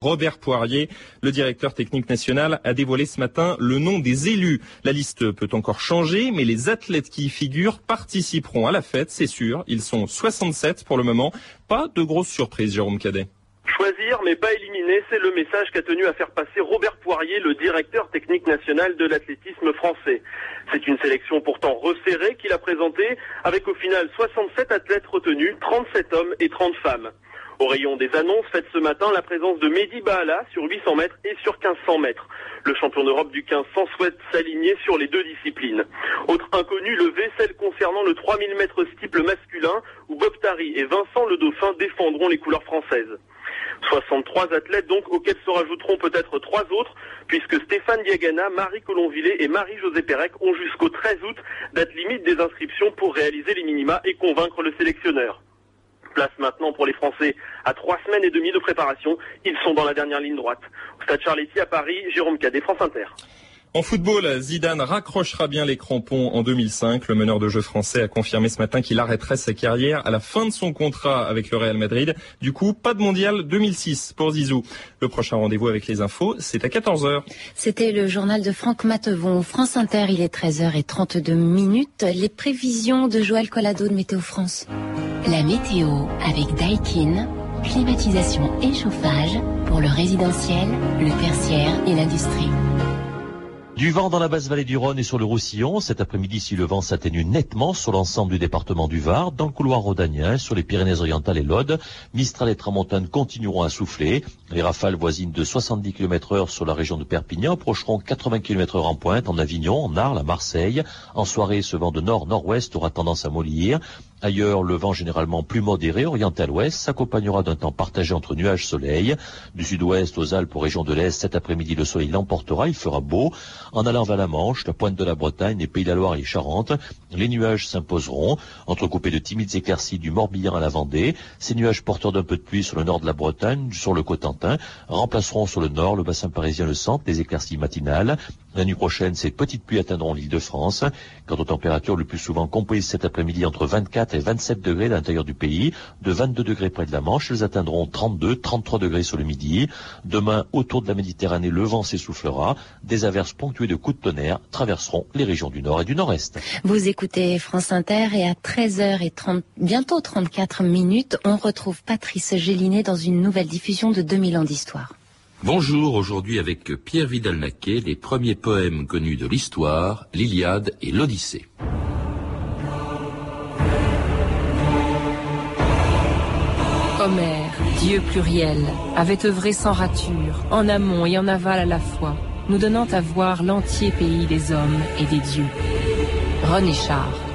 Robert Poirier, le directeur technique national, a dévoilé ce matin le nom des élus. La liste peut encore changer, mais les athlètes qui y figurent participeront à la fête, c'est sûr. Ils sont 67 pour le moment. Pas de grosse surprise, Jérôme Cadet. Choisir mais pas éliminer, c'est le message qu'a tenu à faire passer Robert Poirier, le directeur technique national de l'athlétisme français. C'est une sélection pourtant resserrée qu'il a présentée, avec au final 67 athlètes retenus, 37 hommes et 30 femmes. Au rayon des annonces, faites ce matin la présence de Mehdi Bahala sur 800 mètres et sur 1500 mètres. Le champion d'Europe du 1500 souhaite s'aligner sur les deux disciplines. Autre inconnu, le vaisselle concernant le 3000 mètres steeple masculin, où Bob Tari et Vincent Le Dauphin défendront les couleurs françaises. 63 athlètes donc auxquels se rajouteront peut-être trois autres puisque Stéphane Diagana, Marie Colomvillé et Marie-Josée Pérec ont jusqu'au 13 août date limite des inscriptions pour réaliser les minima et convaincre le sélectionneur. Place maintenant pour les Français à trois semaines et demie de préparation. Ils sont dans la dernière ligne droite. Au Stade Charletti à Paris, Jérôme Cadet, France Inter. En football, Zidane raccrochera bien les crampons en 2005. Le meneur de jeu français a confirmé ce matin qu'il arrêterait sa carrière à la fin de son contrat avec le Real Madrid. Du coup, pas de mondial 2006 pour Zizou. Le prochain rendez-vous avec les infos, c'est à 14h. C'était le journal de Franck Matevon. France Inter, il est 13h32 minutes. Les prévisions de Joël Collado de Météo France. La météo avec Daikin, climatisation et chauffage pour le résidentiel, le tertiaire et l'industrie. Du vent dans la basse vallée du Rhône et sur le Roussillon. Cet après-midi, si le vent s'atténue nettement sur l'ensemble du département du Var, dans le couloir rhodanien, sur les Pyrénées-Orientales et l'Aude, Mistral et Tramontane continueront à souffler. Les rafales voisines de 70 km heure sur la région de Perpignan approcheront 80 km heure en pointe en Avignon, en Arles, à Marseille. En soirée, ce vent de nord-nord-ouest aura tendance à mollir. Ailleurs, le vent généralement plus modéré, orienté à l'ouest, s'accompagnera d'un temps partagé entre nuages-soleil. Du sud-ouest aux Alpes aux régions de l'Est, cet après-midi, le soleil l'emportera, il fera beau. En allant vers la Manche, la pointe de la Bretagne, les Pays de la Loire et Charente, les nuages s'imposeront, entrecoupés de timides éclaircies du Morbihan à la Vendée. Ces nuages porteurs d'un peu de pluie sur le nord de la Bretagne, sur le Cotentin, remplaceront sur le nord, le bassin parisien, le centre, les éclaircies matinales. La nuit prochaine, ces petites pluies atteindront l'île de France. Quant aux températures, le plus souvent comprises cet après-midi entre 24 et 27 degrés à l'intérieur du pays, de 22 degrés près de la Manche, elles atteindront 32, 33 degrés sur le midi. Demain, autour de la Méditerranée, le vent s'essoufflera. Des averses ponctuées de coups de tonnerre traverseront les régions du nord et du nord-est. Vous écoutez France Inter et à 13h30, bientôt 34 minutes, on retrouve Patrice Gélinet dans une nouvelle diffusion de 2000 ans d'histoire. Bonjour, aujourd'hui avec Pierre Vidal-Naquet, les premiers poèmes connus de l'histoire, l'Iliade et l'Odyssée. Homère, Dieu pluriel, avait œuvré sans rature, en amont et en aval à la fois, nous donnant à voir l'entier pays des hommes et des dieux. René Char.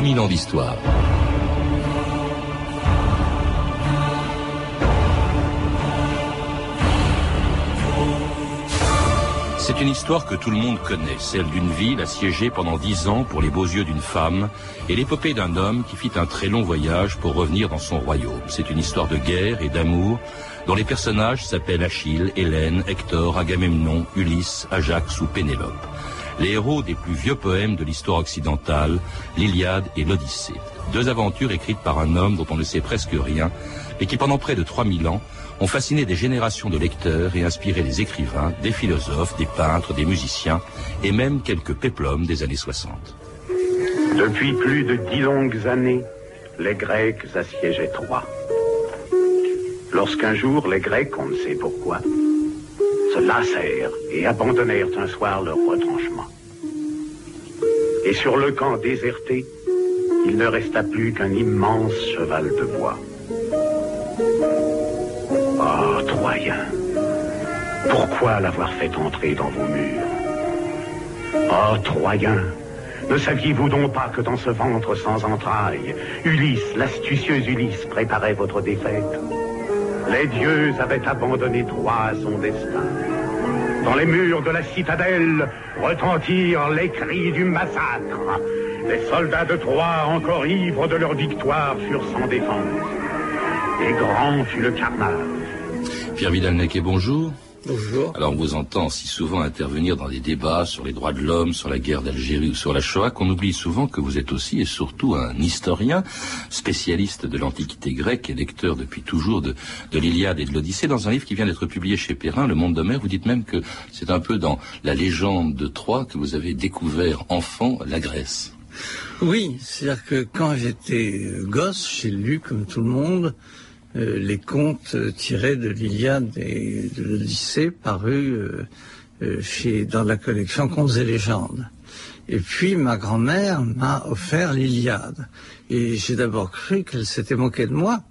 Ans d'histoire. C'est une histoire que tout le monde connaît, celle d'une ville assiégée pendant dix ans pour les beaux yeux d'une femme et l'épopée d'un homme qui fit un très long voyage pour revenir dans son royaume. C'est une histoire de guerre et d'amour dont les personnages s'appellent Achille, Hélène, Hector, Agamemnon, Ulysse, Ajax ou Pénélope les héros des plus vieux poèmes de l'histoire occidentale, l'Iliade et l'Odyssée. Deux aventures écrites par un homme dont on ne sait presque rien, et qui pendant près de 3000 ans ont fasciné des générations de lecteurs et inspiré des écrivains, des philosophes, des peintres, des musiciens, et même quelques péplums des années 60. Depuis plus de dix longues années, les Grecs assiégeaient Troie. Lorsqu'un jour les Grecs, on ne sait pourquoi, se lassèrent et abandonnèrent un soir leur retranchement. Et sur le camp déserté, il ne resta plus qu'un immense cheval de bois. Oh, Troyens, pourquoi l'avoir fait entrer dans vos murs? Oh, Troyens, ne saviez-vous donc pas que dans ce ventre sans entrailles, Ulysse, l'astucieuse Ulysse, préparait votre défaite? Les dieux avaient abandonné Troie à son destin. Dans les murs de la citadelle retentirent les cris du massacre. Les soldats de Troie, encore ivres de leur victoire, furent sans défense. Et grand fut le carnage. Pierre Vidal-Naquet, bonjour. Bonjour. Alors on vous entend si souvent intervenir dans des débats sur les droits de l'homme, sur la guerre d'Algérie ou sur la Shoah qu'on oublie souvent que vous êtes aussi et surtout un historien, spécialiste de l'Antiquité grecque et lecteur depuis toujours de, de l'Iliade et de l'Odyssée. Dans un livre qui vient d'être publié chez Perrin, Le Monde d'Homère, vous dites même que c'est un peu dans la légende de Troie que vous avez découvert enfant la Grèce. Oui, c'est-à-dire que quand j'étais gosse, j'ai lu comme tout le monde les contes tirés de l'Iliade et de l'Odyssée parus euh, euh, chez, dans la collection Contes et légendes. Et puis ma grand-mère m'a offert l'Iliade. Et j'ai d'abord cru qu'elle s'était moquée de moi,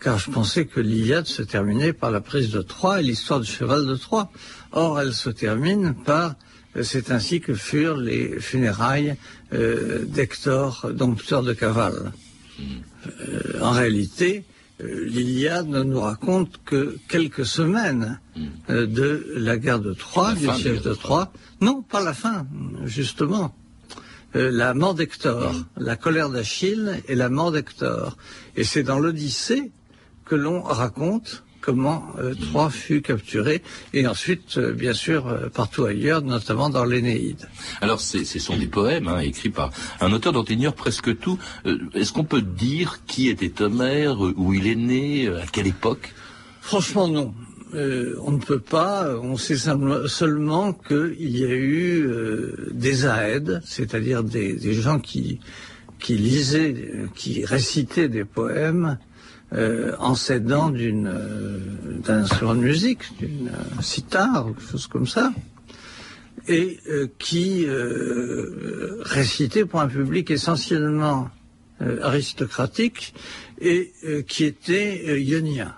car je pensais que l'Iliade se terminait par la prise de Troie et l'histoire du cheval de Troie. Or, elle se termine par c'est ainsi que furent les funérailles euh, d'Hector, dompteur de cavale. Euh, en réalité, euh, l'Iliade ne nous raconte que quelques semaines euh, de la guerre de Troie, La du siège de de Troie. Non, pas la fin, justement. Euh, la mort d'Hector, la colère d'Achille et la mort d'Hector. Et c'est dans l'Odyssée que l'on raconte comment euh, Troie fut capturée, et ensuite, euh, bien sûr, euh, partout ailleurs, notamment dans l'Énéide. Alors, ce sont des poèmes hein, écrits par un auteur dont on ignore presque tout. Euh, Est-ce qu'on peut dire qui était Homère, où il est né, à quelle époque? Franchement, non. On ne peut pas. On sait seul- seulement qu'il y a eu des aèdes, c'est-à-dire des, des gens qui, qui lisaient, qui récitaient des poèmes euh, en s'aidant d'une, euh, d'un instrument de musique, d'une euh, sitar ou quelque chose comme ça, et qui récitaient pour un public essentiellement aristocratique et qui était ionien.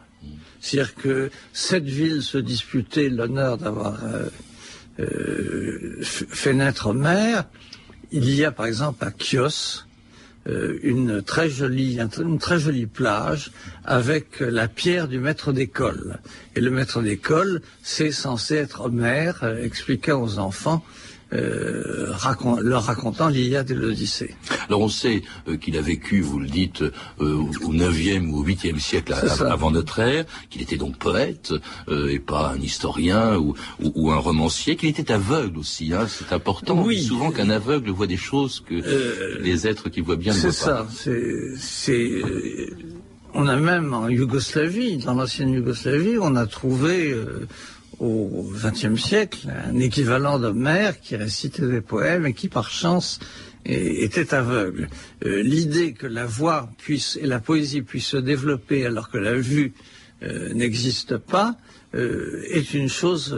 C'est-à-dire que cette ville se disputait l'honneur d'avoir fait naître Homère. Il y a par exemple à Chios une très jolie une très jolie plage avec la pierre du maître d'école. Et le maître d'école, c'est censé être Homère, euh, expliquant aux enfants, euh, leur racontant l'Iliade et l'Odyssée. Alors on sait euh, qu'il a vécu, vous le dites, euh, au 9e ou au 8e siècle C'est ça. avant notre ère, qu'il était donc poète et pas un historien ou, ou- ou un romancier, qu'il était aveugle aussi. Hein, c'est important. Oui. souvent qu'un aveugle voit des choses que les êtres qui voient bien ne C'est voient pas. ça. C'est, c'est, euh, on a même en Yougoslavie, dans l'ancienne Yougoslavie, on a trouvé au XXe siècle un équivalent d'Homère qui récitait des poèmes et qui, par chance, était aveugle. Euh, l'idée que la voix puisse et la poésie puissent se développer alors que la vue euh, n'existe pas euh, est une chose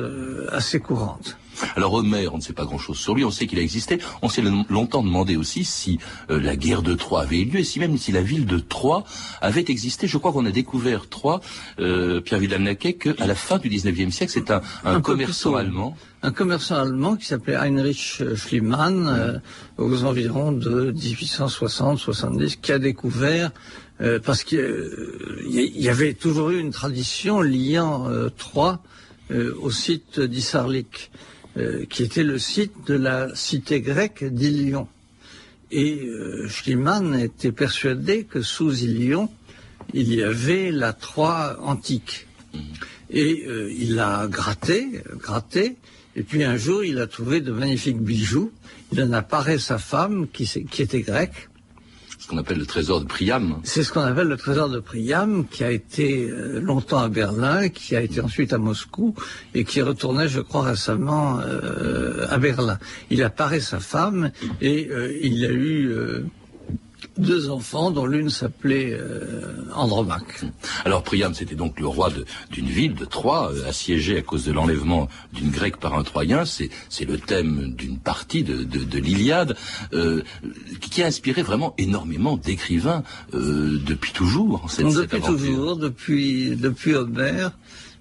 assez courante. Alors Homère, on ne sait pas grand-chose sur lui, on sait qu'il a existé, on s'est longtemps demandé aussi si euh, la guerre de Troie avait eu lieu, et si même si la ville de Troie avait existé. Je crois qu'on a découvert Troie, euh, Pierre Vidal-Naquet, qu'à la fin du 19e siècle, c'est un, un Un peu commerçant allemand. un commerçant allemand qui s'appelait Heinrich Schliemann, euh, aux environs de 1860-70, qui a découvert, euh, parce qu'il euh, y, avait toujours eu une tradition liant euh, Troyes euh, au site d'Issarlik, qui était le site de la cité grecque d'Ilion. Et euh, Schliemann était persuadé que sous Ilion, il y avait la Troie antique. Et euh, il a gratté, euh, gratté, et puis un jour il a trouvé de magnifiques bijoux. Il en a paré sa femme, qui était grecque. Ce qu'on appelle le trésor de Priam. C'est ce qu'on appelle le trésor de Priam, qui a été euh, longtemps à Berlin, qui a été ensuite à Moscou, et qui retournait, je crois, récemment euh, à Berlin. Il a paré sa femme, et euh, il a eu euh, deux enfants, dont l'une s'appelait euh, Andromaque. Alors Priam, c'était donc le roi d'une ville, de Troie, euh, assiégée à cause de l'enlèvement d'une grecque par un Troyen. C'est c'est le thème d'une partie de, de, de l'Iliade, euh, qui a inspiré vraiment énormément d'écrivains euh, depuis toujours. Cette, depuis toujours, depuis, depuis Homère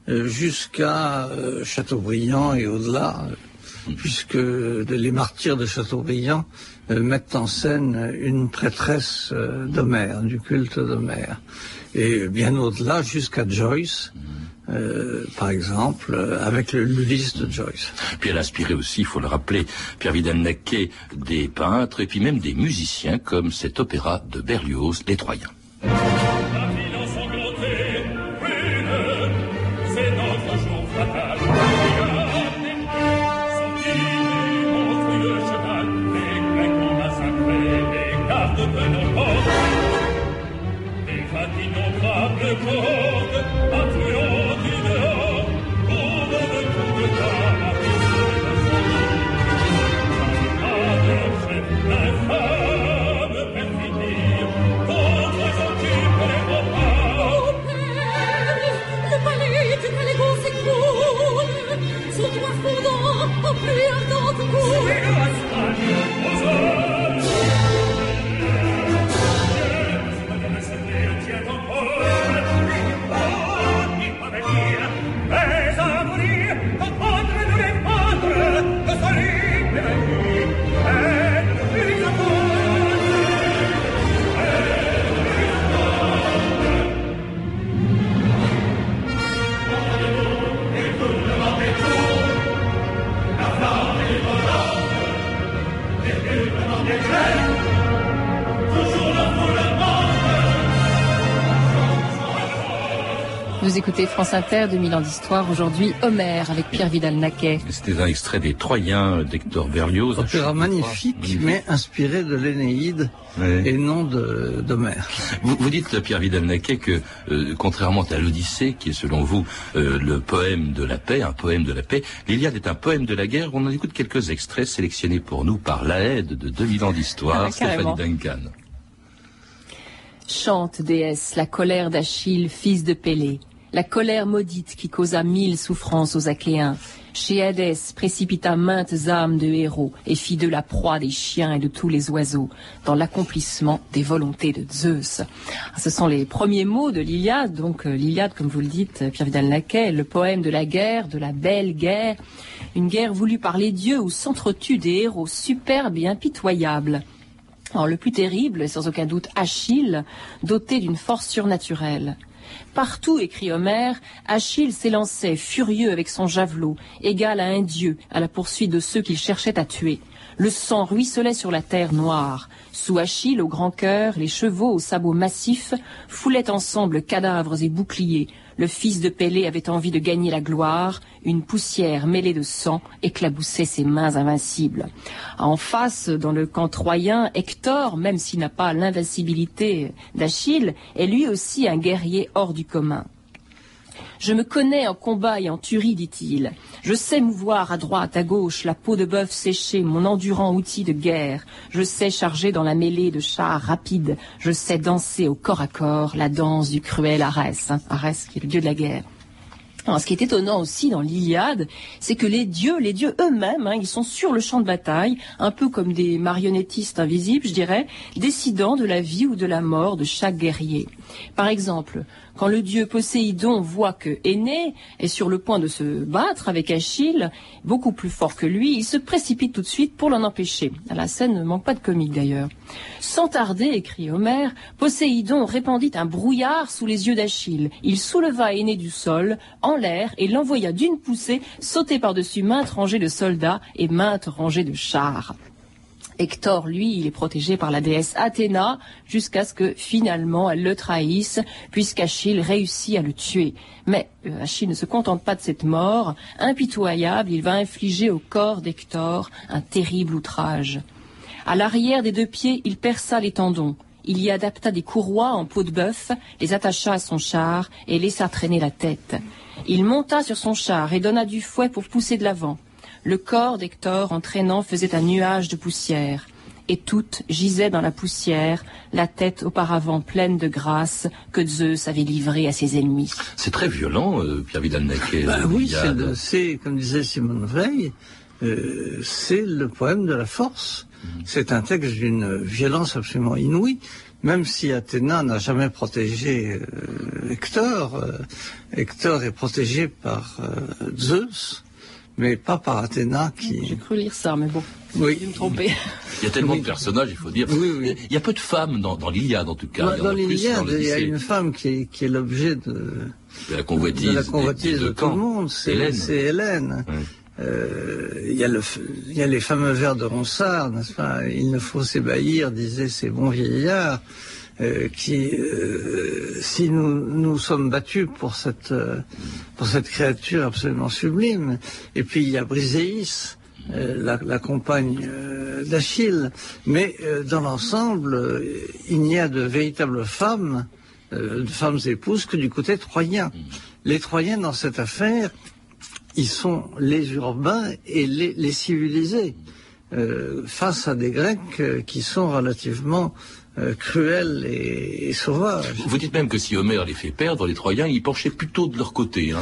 euh, jusqu'à euh, Chateaubriand et au-delà. Puisque les martyrs de Chateaubriand euh, mettent en scène une prêtresse euh, d'Homère, du culte d'Homère. Et bien au-delà, jusqu'à Joyce, euh, par exemple, avec l'Ulysse de Joyce. Puis elle a inspiré aussi, il faut le rappeler, Pierre Vidal Naquet, des peintres et puis même des musiciens comme cet opéra de Berlioz, Les Troyens. France Inter, 2000 ans d'histoire. Aujourd'hui, Homère avec Pierre Vidal-Naquet. C'était un extrait des Troyens d'Hector Berlioz. Opéra magnifique, mais inspiré de l'Énéide et non d'Homère. Vous, vous, dites, Pierre Vidal-Naquet, que euh, contrairement à l'Odyssée, qui est selon vous euh, le poème de la paix, un poème de la paix, l'Iliade est un poème de la guerre. On en écoute quelques extraits sélectionnés pour nous par l'AED de 2000 ans d'histoire, ah, Stéphanie Duncan. Chante, déesse, la colère d'Achille, fils de Pélée la colère maudite qui causa mille souffrances aux Achéens. Chez Hadès précipita maintes âmes de héros et fit de la proie des chiens et de tous les oiseaux dans l'accomplissement des volontés de Zeus. Ce sont les premiers mots de l'Iliade, donc euh, l'Iliade, comme vous le dites, Pierre Vidal-Naquet, le poème de la guerre, de la belle guerre, une guerre voulue par les dieux où s'entretuent des héros superbes et impitoyables. Alors, le plus terrible est sans aucun doute Achille, doté d'une force surnaturelle. Partout, écrit Homère, Achille s'élançait furieux avec son javelot, égal à un dieu, à la poursuite de ceux qu'il cherchait à tuer. Le sang ruisselait sur la terre noire. Sous Achille, au grand cœur, les chevaux aux sabots massifs foulaient ensemble cadavres et boucliers. Le fils de Pélée avait envie de gagner la gloire. Une poussière mêlée de sang éclaboussait ses mains invincibles. En face, dans le camp troyen, Hector, même s'il n'a pas l'invincibilité d'Achille, est lui aussi un guerrier hors du commun. Je me connais en combat et en tuerie, dit-il. Je sais mouvoir à droite, à gauche, la peau de bœuf séchée, mon endurant outil de guerre. Je sais charger dans la mêlée de chars rapides. Je sais danser au corps à corps la danse du cruel Arès. Hein, Arès qui est le dieu de la guerre. Ce qui est étonnant aussi dans l'Iliade, c'est que les dieux, les dieux eux-mêmes, hein, ils sont sur le champ de bataille, un peu comme des marionnettistes invisibles, je dirais, décidant de la vie ou de la mort de chaque guerrier. Par exemple, quand le dieu Poséidon voit que Aîné est sur le point de se battre avec Achille, beaucoup plus fort que lui, il se précipite tout de suite pour l'en empêcher. La scène ne manque pas de comique d'ailleurs. Sans tarder, écrit Homère, Poséidon répandit un brouillard sous les yeux d'Achille. Il souleva Aîné du sol, en l'air, et l'envoya d'une poussée sauter par-dessus maintes rangées de soldats et maintes rangées de chars. Hector, lui, il est protégé par la déesse Athéna jusqu'à ce que finalement elle le trahisse, puisqu'Achille réussit à le tuer. Mais euh, Achille ne se contente pas de cette mort. Impitoyable, il va infliger au corps d'Hector un terrible outrage. À l'arrière des deux pieds, il perça les tendons. Il y adapta des courroies en peau de bœuf, les attacha à son char et laissa traîner la tête. Il monta sur son char et donna du fouet pour pousser de l'avant. Le corps d'Hector, en traînant, faisait un nuage de poussière. Et toutes gisaient dans la poussière, la tête auparavant pleine de grâce que Zeus avait livrée à ses ennemis. C'est très violent, euh, Pierre vidal bah oui, c'est, comme disait Simone Veil, euh, c'est le poème de la force. Mhm. C'est un texte d'une violence absolument inouïe même si Athéna n'a jamais protégé euh, Hector, Hector est protégé par Zeus, mais pas par Athéna qui. J'ai cru lire ça, mais bon. Oui. Je me tromper. Il y a tellement de personnages, il faut dire. Oui, oui. Il y a peu de femmes dans, dans l'Iliade, en tout cas. Dans, il y en a dans plus l'Iliade, il y a une femme qui est, qui est l'objet de, de la convoitise, de la des- convoitise des de deux tout le monde. C'est Hélène. c'est Hélène. Ouais. Euh, Il y, a le il y a les fameux vers de Ronsard, n'est-ce pas? Il ne faut s'ébahir, disaient ces bons vieillards, euh, qui, euh, si nous nous sommes battus pour cette euh, pour cette créature absolument sublime, et puis il y a Briséis, euh, la, compagne d'Achille, mais dans l'ensemble, il n'y a de véritables femmes, de femmes épouses que du côté troyen. Les Troyens dans cette affaire, ils sont les urbains et les, civilisés face à des Grecs qui sont relativement euh, cruels et, et sauvages. Vous dites même que si Homère les fait perdre, les Troyens, ils penchaient plutôt de leur côté. Hein.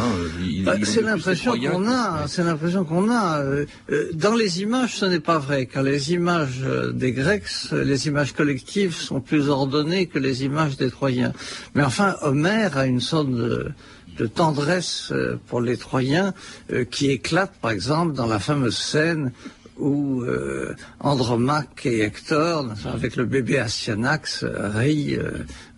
Bah, c'est l'impression qu'on a. C'est l'impression qu'on a. Euh, Dans les images, ce n'est pas vrai, car les images euh, des Grecs, euh, les images collectives sont plus ordonnées que les images des Troyens. Mais enfin, Homère a une sorte de, de tendresse pour les Troyens euh, qui éclate, par exemple, dans la fameuse scène où euh, Andromaque et Hector, avec le bébé Astyanax, rient euh,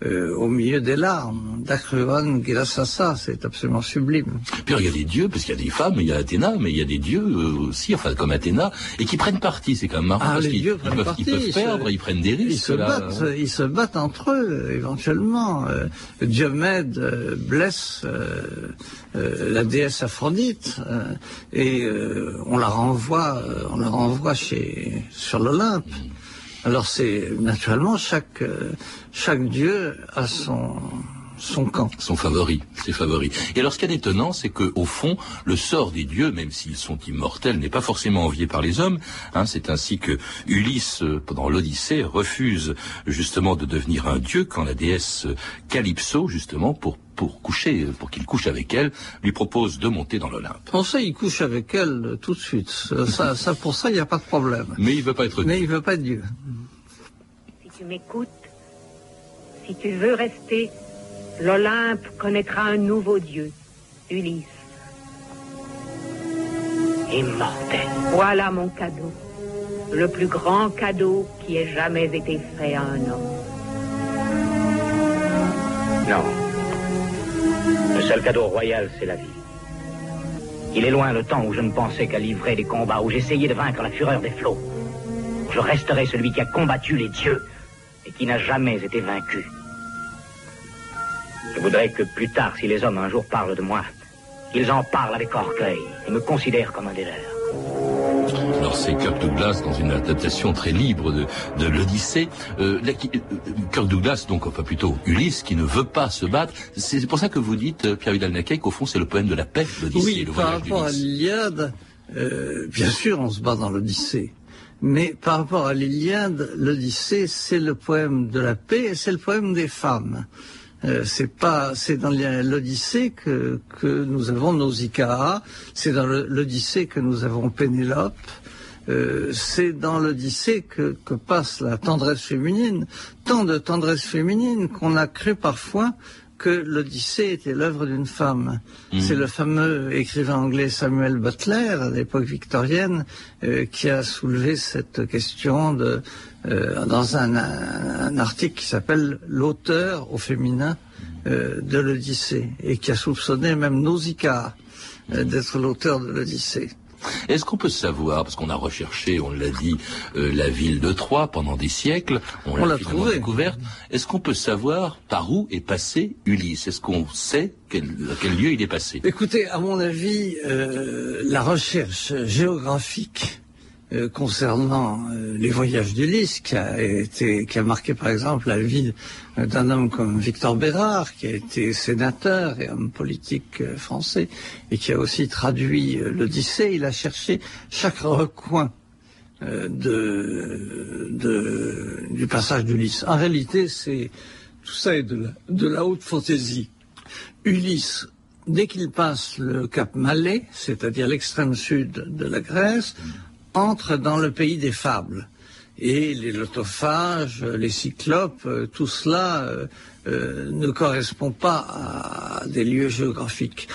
euh, au milieu des larmes. Dacruon Gilasassa, c'est absolument sublime. Puis il y a des dieux, parce qu'il y a des femmes, il y a Athéna, mais il y a des dieux euh, aussi, enfin comme Athéna, et qui prennent parti. C'est quand même marrant Ah, parce les qu'ils dieux ils prennent peuvent, parti, ils peuvent ils se- perdre, ils prennent des risques. Ils se là. battent, ils se battent entre eux éventuellement. Euh, Diomède blesse la déesse Aphrodite et on la renvoie, on la renvoie chez sur l'Olympe. Alors c'est naturellement chaque euh, chaque dieu a son son camp. Son favori, ses favoris. Et alors, ce qui est étonnant, c'est que au fond, le sort des dieux, même s'ils sont immortels, n'est pas forcément envié par les hommes. Hein, c'est ainsi que Ulysse, euh, pendant l'Odyssée, refuse justement de devenir un dieu quand la déesse euh, Calypso, justement, pour pour coucher, pour qu'il couche avec elle, lui propose de monter dans l'Olympe. Pour ça, il couche avec elle euh, tout de suite. Ça, ça, pour ça, il n'y a pas de problème. Mais il veut pas être Mais il veut pas être Dieu. Si tu m'écoutes, si tu veux rester, l'Olympe connaîtra un nouveau dieu, Ulysse. Immortel. Voilà mon cadeau. Le plus grand cadeau qui ait jamais été fait à un homme. Non. Le seul cadeau royal, c'est la vie. Il est loin le temps où je ne pensais qu'à livrer des combats, où j'essayais de vaincre la fureur des flots. Je resterai celui qui a combattu les dieux et qui n'a jamais été vaincu. Je voudrais que plus tard, si les hommes un jour parlent de moi, ils en parlent avec orgueil et me considèrent comme un des leurs. Alors c'est Kirk Douglas dans une adaptation très libre de, de l'Odyssée. Euh, qui- euh, Kirk Douglas, donc enfin plutôt Ulysse, qui ne veut pas se battre. C'est pour ça que vous dites, euh, Pierre Vidal-Naquet, qu'au fond c'est le poème de la paix, l'Odyssée, Oui, le par rapport à l'Iliade, euh, bien sûr, on se bat dans l'Odyssée. Mais par rapport à l'Iliade, l'Odyssée, c'est le poème de la paix et c'est le poème des femmes. Euh, c'est pas, c'est dans l'Odyssée que, que nous avons Nausicaa, c'est dans l'Odyssée que nous avons Pénélope, euh, c'est dans l'Odyssée que, que passe la tendresse féminine, tant de tendresse féminine qu'on a cru parfois que l'Odyssée était l'œuvre d'une femme. C'est le fameux écrivain anglais Samuel Butler, à l'époque victorienne, euh, qui a soulevé cette question de, euh, dans un, un article qui s'appelle L'auteur au féminin euh, de l'Odyssée, et qui a soupçonné même Nausicaa euh, d'être l'auteur de l'Odyssée. Est-ce qu'on peut savoir, parce qu'on a recherché, on l'a dit, euh, la ville de Troie pendant des siècles, on, On l'a trouvée. découverte, est-ce qu'on peut savoir par où est passé Ulysse? Est-ce qu'on sait quel, à quel lieu il est passé? Écoutez, à mon avis, euh, la recherche géographique euh, concernant euh, les voyages d'Ulysse, qui a été, qui a marqué par exemple la vie euh, d'un homme comme Victor Bérard, qui a été sénateur et homme politique français, et qui a aussi traduit l'Odyssée. Il a cherché chaque recoin du passage d'Ulysse. En réalité, c'est tout ça est de la, de la haute fantaisie. Ulysse, dès qu'il passe le cap Malais, c'est-à-dire l'extrême sud de la Grèce, entre dans le pays des fables. Et les lotophages, les cyclopes, tout cela ne correspond pas à des lieux géographiques.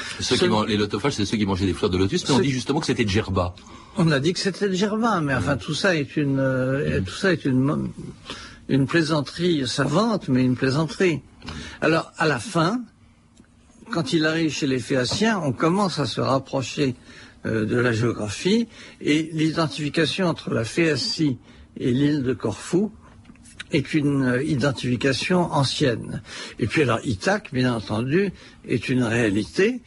les lotophages, c'est ceux qui mangeaient des fleurs de lotus, mais on dit justement que c'était de gerba. On a dit que c'était de gerba, mais enfin tout ça est une, tout ça est une, une plaisanterie savante, mais une plaisanterie. Alors à la fin, quand il arrive chez les Phéaciens, on commence à se rapprocher euh, de la géographie et l'identification entre la Phéacie et l'île de Corfou est une euh, identification ancienne. Et puis alors Ithaque, bien entendu, est une réalité,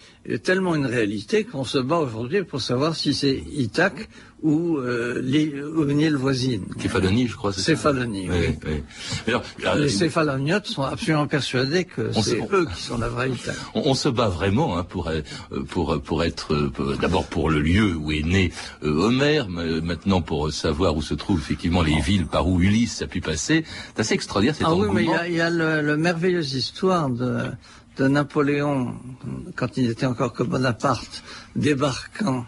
tellement une réalité qu'on se bat aujourd'hui pour savoir si c'est Ithaque ou euh, les, une île voisine. Céphalonie, je crois. Céphalonie, oui. oui. les céphaloniotes sont absolument persuadés que c'est eux qui sont la vraie Italie. On, se bat vraiment hein, pour, euh, pour, pour être, euh, d'abord pour le lieu où est né euh, Homère, maintenant pour savoir où se trouvent effectivement les villes par où Ulysse a pu passer. C'est assez extraordinaire cet ah, engouement. Oui, mais il y a, le, le merveilleuse histoire de de Napoléon, quand il était encore que Bonaparte, débarquant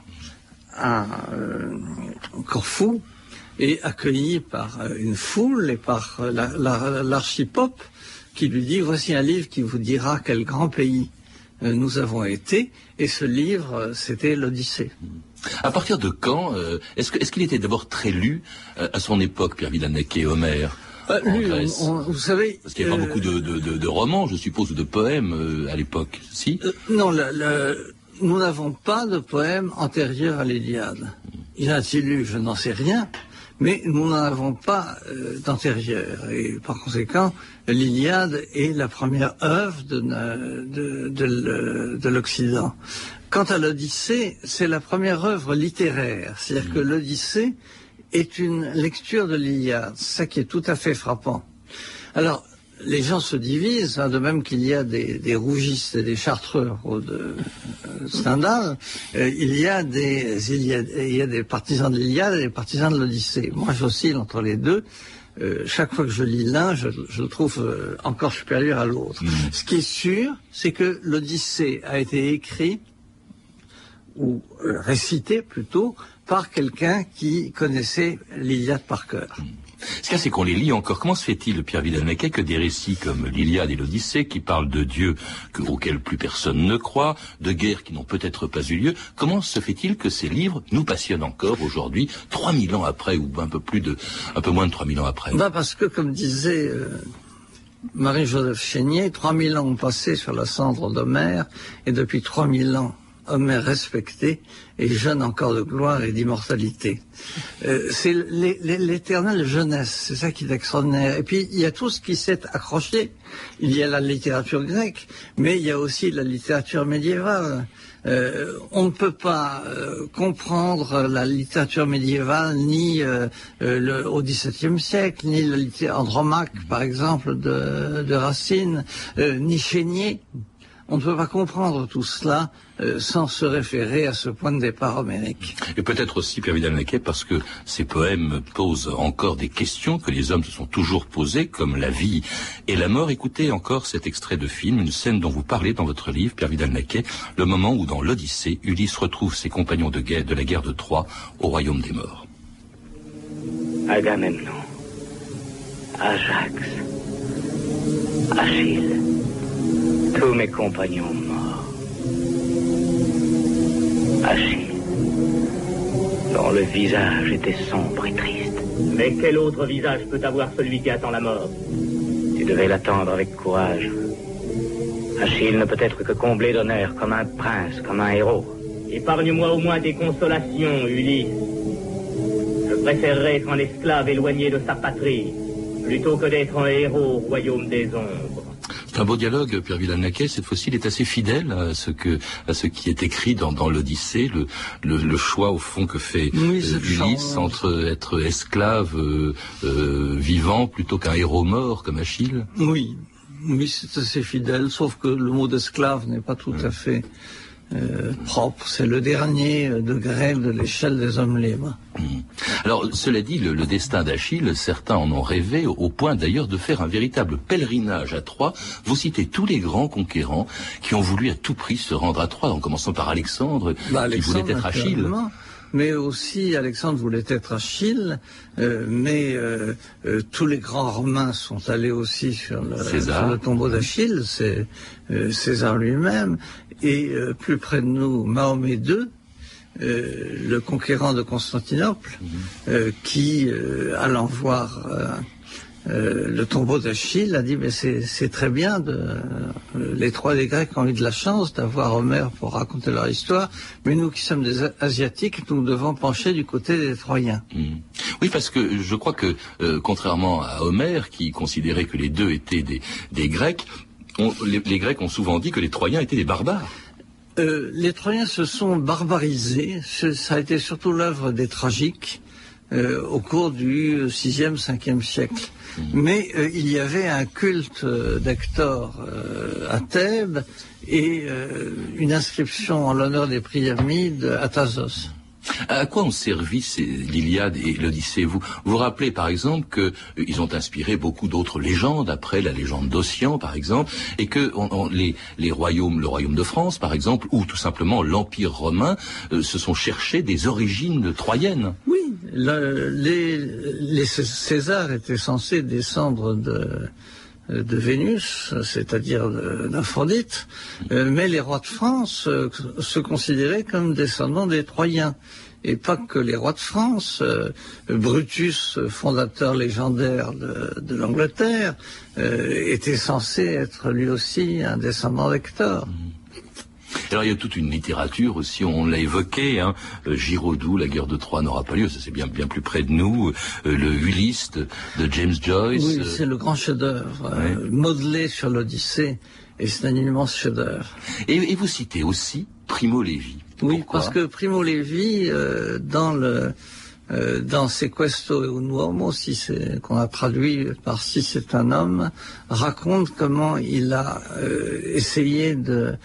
à euh, Corfou et accueilli par euh, une foule et par euh, l'archipope qui lui dit voici un livre qui vous dira quel grand pays nous avons été et ce livre c'était l'Odyssée. À partir de quand est-ce qu'il était d'abord très lu à son époque Pierre Villanec et Homère vous savez, parce qu'il n'y a pas beaucoup de, romans, je suppose, ou de poèmes à l'époque, si Non, nous n'avons pas de poème antérieur à l'Iliade. Il a-t-il lu Je n'en sais rien, mais nous n'en avons pas euh, d'antérieur. Et par conséquent, l'Iliade est la première œuvre de, de, de, l'Occident. Quant à l'Odyssée, c'est la première œuvre littéraire. C'est-à-dire que l'Odyssée est une lecture de l'Iliade, ça qui est tout à fait frappant. Alors, les gens se divisent, hein, de même qu'il y a des, rougistes et des chartreux de euh, Stendhal, euh, il, y a des, il, y a, des partisans de l'Iliade et des partisans de l'Odyssée. Moi, j'oscille entre les deux. Euh, chaque fois que je lis l'un, je, le trouve encore supérieur à l'autre. Mmh. Ce qui est sûr, c'est que l'Odyssée a été écrit ou récité plutôt par quelqu'un qui connaissait l'Iliade par cœur. Mmh. Ce qu'il c'est qu'on les lit encore. Comment se fait-il, Pierre Vidal-Naquet, que des récits comme l'Iliade et l'Odyssée, qui parlent de Dieu auxquels plus personne ne croit, de guerres qui n'ont peut-être pas eu lieu, comment se fait-il que ces livres nous passionnent encore aujourd'hui, 3000 ans après, ou un peu plus de, un peu moins de 3000 ans après? Bah parce que, comme disait, euh, Marie-Joseph Chénier, 3000 ans ont passé sur la cendre d'Homère, et depuis 3000 ans, Homère respecté et jeune encore de gloire et d'immortalité. Euh, c'est l'éternelle jeunesse, c'est ça qui est extraordinaire. Et puis il y a tout ce qui s'est accroché. Il y a la littérature grecque, mais il y a aussi la littérature médiévale. Euh, on ne peut pas euh, comprendre la littérature médiévale ni au XVIIe siècle, ni la littérature Andromaque, par exemple, de, de Racine, ni Chénier on ne peut pas comprendre tout cela euh, sans se référer à ce point de départ homérique. Et peut-être aussi, Pierre vidal parce que ces poèmes posent encore des questions que les hommes se sont toujours posées, comme la vie et la mort. Écoutez encore cet extrait de film, une scène dont vous parlez dans votre livre, Pierre vidal le moment où dans l'Odyssée, Ulysse retrouve ses compagnons de, guerre, de la guerre de Troie au royaume des morts. Agamemnon, Ajax, Achille tous mes compagnons morts. Achille, dont le visage était sombre et triste. Mais quel autre visage peut avoir celui qui attend la mort? Tu devais l'attendre avec courage. Achille ne peut être que comblé d'honneur, comme un prince, comme un héros. Épargne-moi au moins des consolations, Ulysse. Je préférerais être un esclave éloigné de sa patrie, plutôt que d'être un héros au royaume des ombres. C'est un beau dialogue, Pierre Villanquet. Cette fois-ci, il est assez fidèle à ce que, à ce qui est écrit dans, dans l'Odyssée, le, le, choix au fond que fait euh, Ulysse entre être esclave euh, euh, vivant plutôt qu'un héros mort comme Achille. Oui, oui, c'est assez fidèle, sauf que le mot d'esclave n'est pas tout à fait euh, propre. C'est le dernier degré de l'échelle des hommes libres. Mmh. Alors, cela dit, le, destin d'Achille, certains en ont rêvé, au point d'ailleurs de faire un véritable pèlerinage à Troie. Vous citez tous les grands conquérants qui ont voulu à tout prix se rendre à Troie, en commençant par Alexandre, bah, qui voulait être Achille. Mais aussi Alexandre voulait être Achille, euh, mais euh, euh, tous les grands Romains sont allés aussi sur le, sur le tombeau d'Achille, c'est euh, César lui-même, et euh, plus près de nous, Mahomet II, euh, le conquérant de Constantinople, euh, qui, euh, allant voir euh, le tombeau d'Achille, a dit mais c'est très bien. De, euh, les trois des Grecs ont eu de la chance d'avoir Homère pour raconter leur histoire, mais nous qui sommes des Asiatiques, nous devons pencher du côté des Troyens. Mhm. Oui, parce que je crois que, euh, contrairement à Homère, qui considérait que les deux étaient des, des Grecs, on- les, les Grecs ont souvent dit que les Troyens étaient des barbares. Euh, les Troyens se sont barbarisés. Ça a été surtout l'œuvre des tragiques euh, au cours du 6e, 5e siècle. Mais euh, il y avait un culte euh, d'Hector euh, à Thèbes et euh, une inscription en l'honneur des Priamides à Thasos. À quoi ont servi l'Iliade et l'Odyssée? Vous vous rappelez par exemple que euh, ils ont inspiré beaucoup d'autres légendes après la légende d'Ossian par exemple et que les, royaumes le royaume de France par exemple ou tout simplement l'empire romain euh, se sont cherchés des origines troyennes. Oui, le- les, les Cé- Césars étaient censés descendre de, de Vénus, c'est-à-dire d'Aphrodite, euh, mais les rois de France euh, se considéraient comme descendants des Troyens. Et pas que les rois de France, euh, Brutus, fondateur légendaire de, de l'Angleterre, euh, était censé être lui aussi un descendant d'Hector. Alors il y a toute une littérature aussi, on l'a évoqué, hein, euh, Giraudoux, la guerre de Troie n'aura pas lieu, ça c'est bien bien plus près de nous, euh, le Ulysse de, de James Joyce. Oui, c'est le grand chef-d'œuvre, euh, modelé sur l'Odyssée, et c'est un immense chef-d'œuvre. et, et vous citez aussi Primo Levi. Oui, parce que Primo Levi, euh, dans le euh, dans Sequesto e un uomo, si c'est qu'on a traduit par si c'est un homme, raconte comment il a euh, essayé de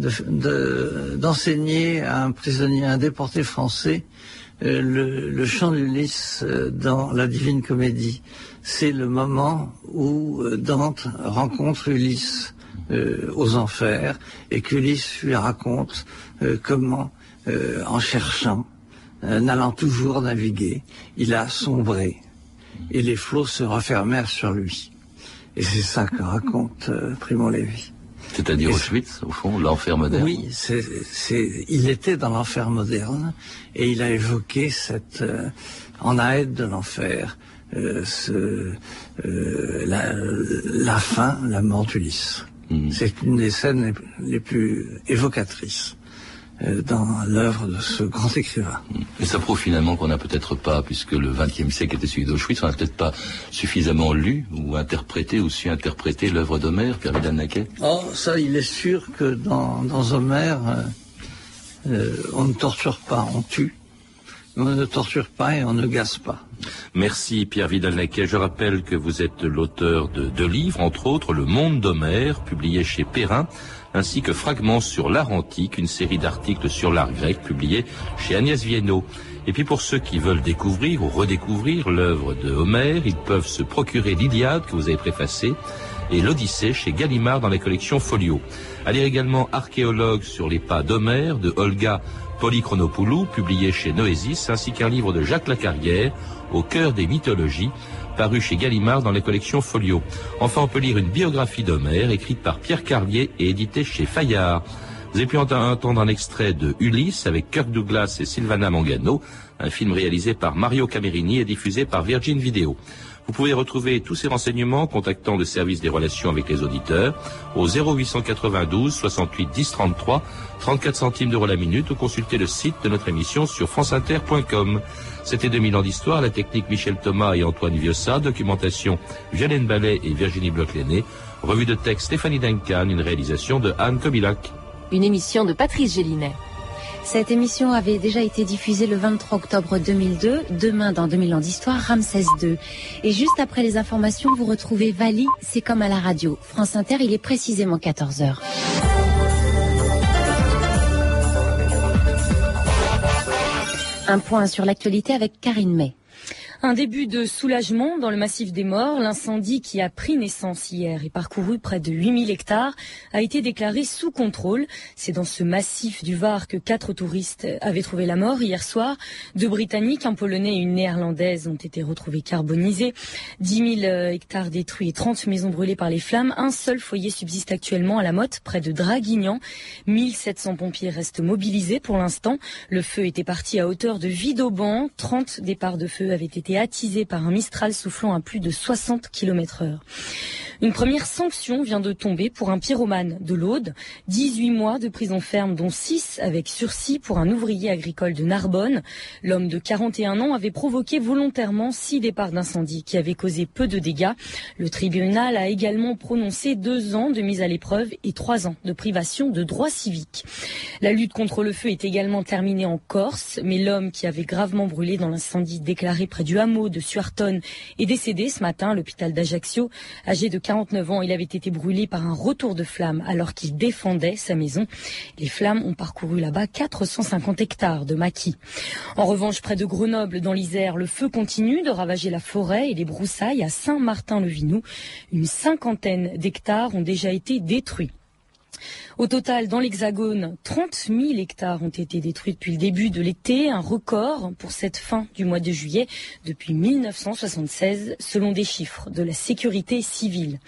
de- de- d'enseigner à un prisonnier, un déporté français, euh, le, chant d'Ulysse euh, dans la Divine Comédie. C'est le moment où euh, Dante rencontre Ulysse aux enfers et qu'Ulysse lui raconte comment, en cherchant, euh, n'allant toujours naviguer, il a sombré et les flots se refermèrent sur lui. Et c'est ça que raconte Primo Levi. C'est-à-dire Auschwitz, au fond, l'enfer moderne. Oui, c'est, c'est, il était dans l'enfer moderne et il a évoqué cette, euh, en aide de l'enfer, euh, ce, euh, la, la fin, la mort d'Ulysse. Mhm. C'est une des scènes les, les plus évocatrices dans l'œuvre de ce grand écrivain. Et ça prouve finalement qu'on n'a peut-être pas, puisque le XXe siècle était celui d'Auschwitz, on n'a peut-être pas suffisamment lu ou interprété ou su interpréter l'œuvre d'Homère, Pierre Vidal Naquet. Oh, ça, il est sûr que dans, dans Homère, euh, euh, on ne torture pas, on tue. On ne torture pas et on ne gaze pas. Merci Pierre Vidal-Naquet. Je rappelle que vous êtes l'auteur de deux livres, entre autres Le Monde d'Homère, publié chez Perrin, ainsi que Fragments sur l'art antique, une série d'articles sur l'art grec, publié chez Agnès Viennot. Et puis pour ceux qui veulent découvrir ou redécouvrir l'œuvre de Homère, ils peuvent se procurer l'Iliade que vous avez préfacée et l'Odyssée chez Gallimard dans la collection Folio. À également Archéologue sur les pas d'Homère de Olga Polychronopoulou, publié chez Noésis, ainsi qu'un livre de Jacques Lacarrière, Au cœur des mythologies, paru chez Gallimard dans la collection Folio. Enfin, on peut lire une biographie d'Homère, écrite par Pierre Carlier et éditée chez Fayard. Vous avez pu ent- entendre un extrait de Ulysse avec Kirk Douglas et Sylvana Mangano, un film réalisé par Mario Camerini et diffusé par Virgin Video. Vous pouvez retrouver tous ces renseignements en contactant le service des relations avec les auditeurs au 0892 68 10 33, 34 centimes d'euros la minute ou consulter le site de notre émission sur franceinter.com. C'était 2000 ans d'histoire, la technique Michel Thomas et Antoine Viossa, documentation Violaine Ballet et Virginie Bloch-Lenné, revue de texte Stéphanie Duncan, une réalisation de Anne Kobilac. Une émission de Patrice Gélinet. Cette émission avait déjà été diffusée le 23 octobre 2002. Demain, dans 2000 ans d'histoire, Ramsès II. Et juste après les informations, vous retrouvez Vali, c'est comme à la radio. France Inter, il est précisément 14 heures. Un point sur l'actualité avec Karine May. Un début de soulagement dans le massif des morts. L'incendie qui a pris naissance hier et parcouru près de 8000 hectares a été déclaré sous contrôle. C'est dans ce massif du Var que quatre touristes avaient trouvé la mort hier soir. Deux Britanniques, un Polonais et une Néerlandaise ont été retrouvés carbonisés. 10 000 hectares détruits et 30 maisons brûlées par les flammes. Un seul foyer subsiste actuellement à la Motte, près de Draguignan. 1700 pompiers restent mobilisés pour l'instant. Le feu était parti à hauteur de Vidauban. 30 départs de feu avaient été attisé par un Mistral soufflant à plus de 60 km heure. Une première sanction vient de tomber pour un pyromane de l'Aude. 18 mois de prison ferme, dont 6 avec sursis pour un ouvrier agricole de Narbonne. L'homme de 41 ans avait provoqué volontairement 6 départs d'incendie qui avaient causé peu de dégâts. Le tribunal a également prononcé 2 ans de mise à l'épreuve et 3 ans de privation de droits civiques. La lutte contre le feu est également terminée en Corse, mais l'homme qui avait gravement brûlé dans l'incendie déclaré près du hameau de Suarton est décédé ce matin à l'hôpital d'Ajaccio, âgé de 49 ans. Il avait été brûlé par un retour de flammes alors qu'il défendait sa maison. Les flammes ont parcouru là-bas 450 hectares de maquis. En revanche, près de Grenoble, dans l'Isère, le feu continue de ravager la forêt et les broussailles à Saint-Martin-le-Vinou. Une cinquantaine d'hectares ont déjà été détruits. Au total, dans l'Hexagone, 30 000 hectares ont été détruits depuis le début de l'été, un record pour cette fin du mois de juillet depuis 1976, selon des chiffres de la sécurité civile.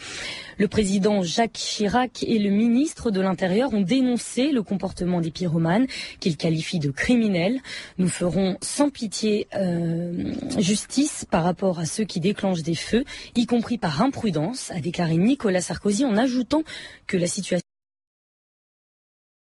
Le président Jacques Chirac et le ministre de l'Intérieur ont dénoncé le comportement des pyromanes, qu'ils qualifient de criminels. Nous ferons sans pitié euh, justice par rapport à ceux qui déclenchent des feux, y compris par imprudence, a déclaré Nicolas Sarkozy en ajoutant que la situation